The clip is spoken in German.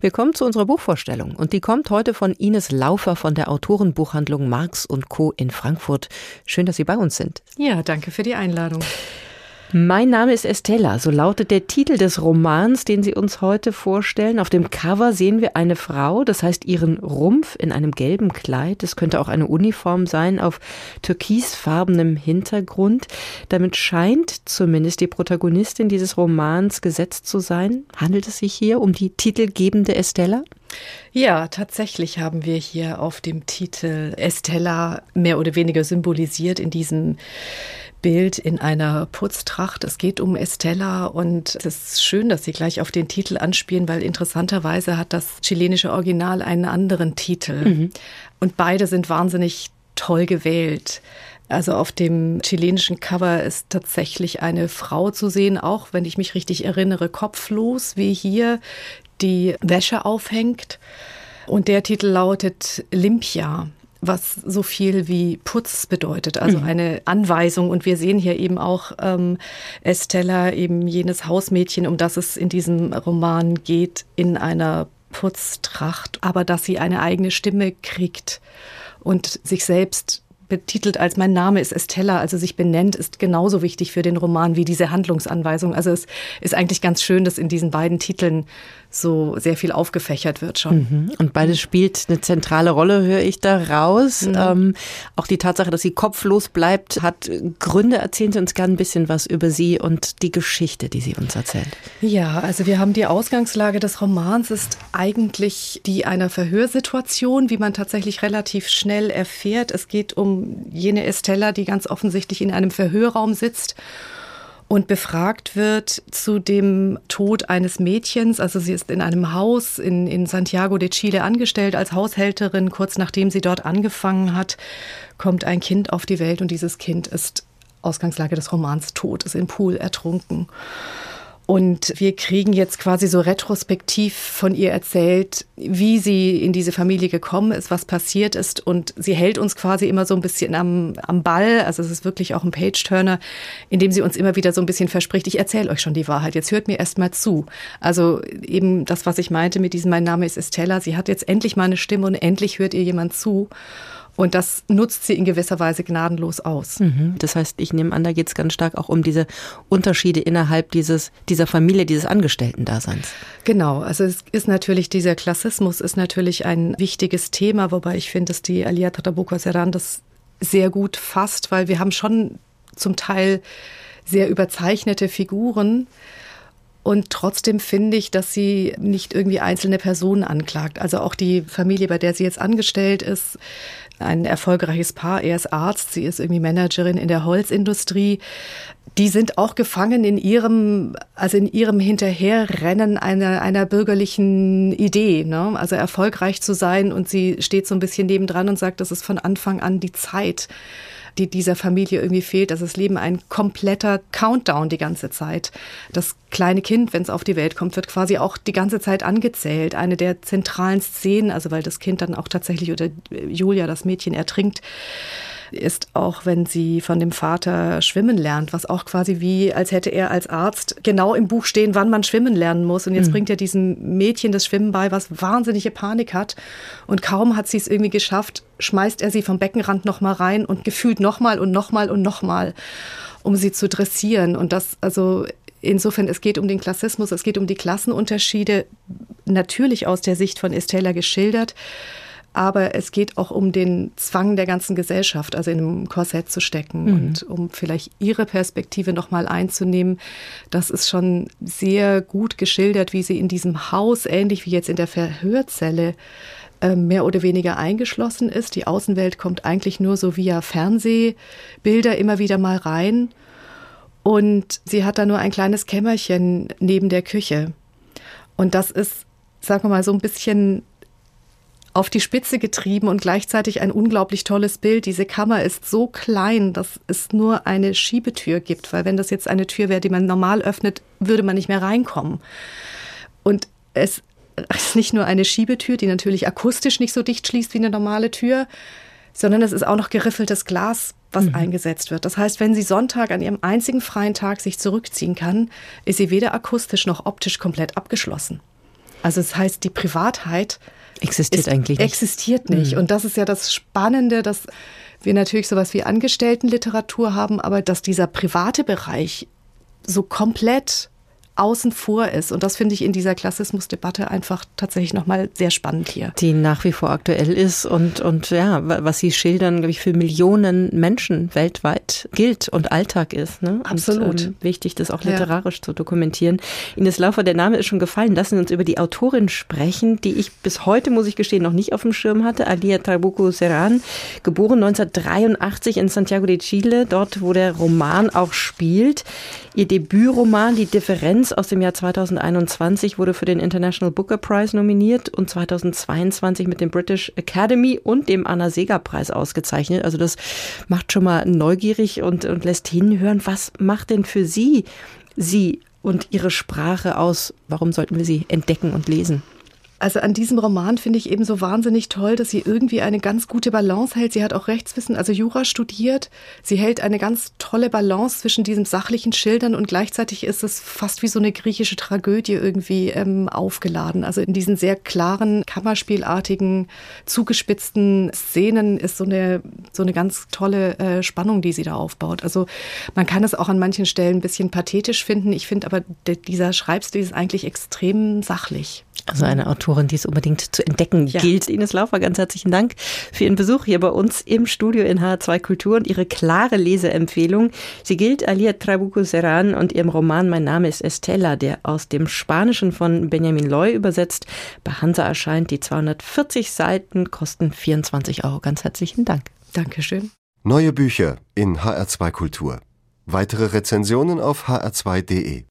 Wir kommen zu unserer Buchvorstellung und die kommt heute von Ines Laufer von der Autorenbuchhandlung Marx und Co. in Frankfurt. Schön, dass Sie bei uns sind. Ja, danke für die Einladung. Mein Name ist Estella, so lautet der Titel des Romans, den Sie uns heute vorstellen. Auf dem Cover sehen wir eine Frau, das heißt ihren Rumpf in einem gelben Kleid. Es könnte auch eine Uniform sein, auf türkisfarbenem Hintergrund. Damit scheint zumindest die Protagonistin dieses Romans gesetzt zu sein. Handelt es sich hier um die titelgebende Estella? Ja, tatsächlich haben wir hier auf dem Titel Estella mehr oder weniger symbolisiert in diesem Bild in einer Putztracht. Es geht um Estella und es ist schön, dass Sie gleich auf den Titel anspielen, weil interessanterweise hat das chilenische Original einen anderen Titel. Mhm. Und beide sind wahnsinnig toll gewählt. Also auf dem chilenischen Cover ist tatsächlich eine Frau zu sehen, auch wenn ich mich richtig erinnere, kopflos, wie hier die Wäsche aufhängt. Und der Titel lautet Limpia was so viel wie Putz bedeutet, also mhm. eine Anweisung. Und wir sehen hier eben auch ähm, Estella, eben jenes Hausmädchen, um das es in diesem Roman geht, in einer Putztracht, aber dass sie eine eigene Stimme kriegt und sich selbst betitelt als mein Name ist Estella, also sich benennt, ist genauso wichtig für den Roman wie diese Handlungsanweisung. Also es ist eigentlich ganz schön, dass in diesen beiden Titeln so sehr viel aufgefächert wird schon. Mhm. Und beides spielt eine zentrale Rolle, höre ich da raus. Mhm. Ähm, auch die Tatsache, dass sie kopflos bleibt, hat Gründe. Erzählen Sie uns gerne ein bisschen was über sie und die Geschichte, die sie uns erzählt. Ja, also wir haben die Ausgangslage des Romans ist eigentlich die einer Verhörsituation, wie man tatsächlich relativ schnell erfährt. Es geht um jene Estella, die ganz offensichtlich in einem Verhörraum sitzt und befragt wird zu dem Tod eines Mädchens. Also sie ist in einem Haus in, in Santiago de Chile angestellt als Haushälterin. Kurz nachdem sie dort angefangen hat, kommt ein Kind auf die Welt und dieses Kind ist Ausgangslage des Romans tot, ist im Pool ertrunken. Und wir kriegen jetzt quasi so retrospektiv von ihr erzählt, wie sie in diese Familie gekommen ist, was passiert ist. Und sie hält uns quasi immer so ein bisschen am, am Ball. Also es ist wirklich auch ein Page-Turner, in dem sie uns immer wieder so ein bisschen verspricht, ich erzähle euch schon die Wahrheit. Jetzt hört mir erst mal zu. Also eben das, was ich meinte mit diesem, mein Name ist Estella. Sie hat jetzt endlich mal eine Stimme und endlich hört ihr jemand zu. Und das nutzt sie in gewisser Weise gnadenlos aus. Mhm. Das heißt, ich nehme an, da geht es ganz stark auch um diese Unterschiede innerhalb dieses, dieser Familie, dieses Angestellten-Daseins. Genau, also es ist natürlich, dieser Klassismus ist natürlich ein wichtiges Thema, wobei ich finde, dass die Alia Trabuco Serran das sehr gut fasst, weil wir haben schon zum Teil sehr überzeichnete Figuren. Und trotzdem finde ich, dass sie nicht irgendwie einzelne Personen anklagt. Also auch die Familie, bei der sie jetzt angestellt ist, ein erfolgreiches Paar. Er ist Arzt, sie ist irgendwie Managerin in der Holzindustrie. Die sind auch gefangen in ihrem, also in ihrem Hinterherrennen einer, einer bürgerlichen Idee, ne? also erfolgreich zu sein. Und sie steht so ein bisschen nebendran und sagt, das ist von Anfang an die Zeit die dieser Familie irgendwie fehlt. Das Leben ein kompletter Countdown die ganze Zeit. Das kleine Kind, wenn es auf die Welt kommt, wird quasi auch die ganze Zeit angezählt. Eine der zentralen Szenen, also weil das Kind dann auch tatsächlich oder Julia, das Mädchen, ertrinkt ist auch, wenn sie von dem Vater schwimmen lernt, was auch quasi wie, als hätte er als Arzt genau im Buch stehen, wann man schwimmen lernen muss. Und jetzt mhm. bringt er diesem Mädchen das Schwimmen bei, was wahnsinnige Panik hat. Und kaum hat sie es irgendwie geschafft, schmeißt er sie vom Beckenrand nochmal rein und gefühlt nochmal und nochmal und nochmal, um sie zu dressieren. Und das, also insofern, es geht um den Klassismus, es geht um die Klassenunterschiede, natürlich aus der Sicht von Estella geschildert aber es geht auch um den Zwang der ganzen Gesellschaft, also in einem Korsett zu stecken mhm. und um vielleicht ihre Perspektive nochmal einzunehmen. Das ist schon sehr gut geschildert, wie sie in diesem Haus, ähnlich wie jetzt in der Verhörzelle, ähm, mehr oder weniger eingeschlossen ist. Die Außenwelt kommt eigentlich nur so via Fernsehbilder immer wieder mal rein. Und sie hat da nur ein kleines Kämmerchen neben der Küche. Und das ist, sagen wir mal, so ein bisschen auf die Spitze getrieben und gleichzeitig ein unglaublich tolles Bild. Diese Kammer ist so klein, dass es nur eine Schiebetür gibt, weil wenn das jetzt eine Tür wäre, die man normal öffnet, würde man nicht mehr reinkommen. Und es ist nicht nur eine Schiebetür, die natürlich akustisch nicht so dicht schließt wie eine normale Tür, sondern es ist auch noch geriffeltes Glas, was mhm. eingesetzt wird. Das heißt, wenn sie Sonntag an ihrem einzigen freien Tag sich zurückziehen kann, ist sie weder akustisch noch optisch komplett abgeschlossen. Also es das heißt, die Privatheit existiert ist, eigentlich nicht. Existiert nicht. Mhm. Und das ist ja das Spannende, dass wir natürlich sowas wie Angestelltenliteratur haben, aber dass dieser private Bereich so komplett außen vor ist. Und das finde ich in dieser Klassismusdebatte einfach tatsächlich nochmal sehr spannend hier. Die nach wie vor aktuell ist und, und ja, was Sie schildern, glaube ich, für Millionen Menschen weltweit gilt und Alltag ist. Ne? Absolut. Und, ähm, wichtig, das auch literarisch ja. zu dokumentieren. Ines Laufer, der Name ist schon gefallen. Lassen Sie uns über die Autorin sprechen, die ich bis heute, muss ich gestehen, noch nicht auf dem Schirm hatte. Alia Trabuco Serran, geboren 1983 in Santiago de Chile, dort, wo der Roman auch spielt. Ihr Debütroman Die Differenz aus dem Jahr 2021 wurde für den International Booker Prize nominiert und 2022 mit dem British Academy und dem Anna Seger Preis ausgezeichnet. Also das macht schon mal neugierig und, und lässt hinhören, was macht denn für Sie Sie und Ihre Sprache aus? Warum sollten wir sie entdecken und lesen? Also an diesem Roman finde ich eben so wahnsinnig toll, dass sie irgendwie eine ganz gute Balance hält. Sie hat auch Rechtswissen, also Jura studiert. Sie hält eine ganz tolle Balance zwischen diesem sachlichen Schildern und gleichzeitig ist es fast wie so eine griechische Tragödie irgendwie ähm, aufgeladen. Also in diesen sehr klaren, kammerspielartigen, zugespitzten Szenen ist so eine, so eine ganz tolle äh, Spannung, die sie da aufbaut. Also man kann es auch an manchen Stellen ein bisschen pathetisch finden. Ich finde aber, dieser Schreibstil ist eigentlich extrem sachlich. Also eine Autorin, die es unbedingt zu entdecken ja. gilt. Ines Laufer, ganz herzlichen Dank für Ihren Besuch hier bei uns im Studio in H2 Kultur und Ihre klare Leseempfehlung. Sie gilt Alia Trabuco Serran und ihrem Roman Mein Name ist Estella, der aus dem Spanischen von Benjamin Loy übersetzt bei Hansa erscheint. Die 240 Seiten kosten 24 Euro. Ganz herzlichen Dank. Dankeschön. Neue Bücher in HR2 Kultur. Weitere Rezensionen auf hr2.de.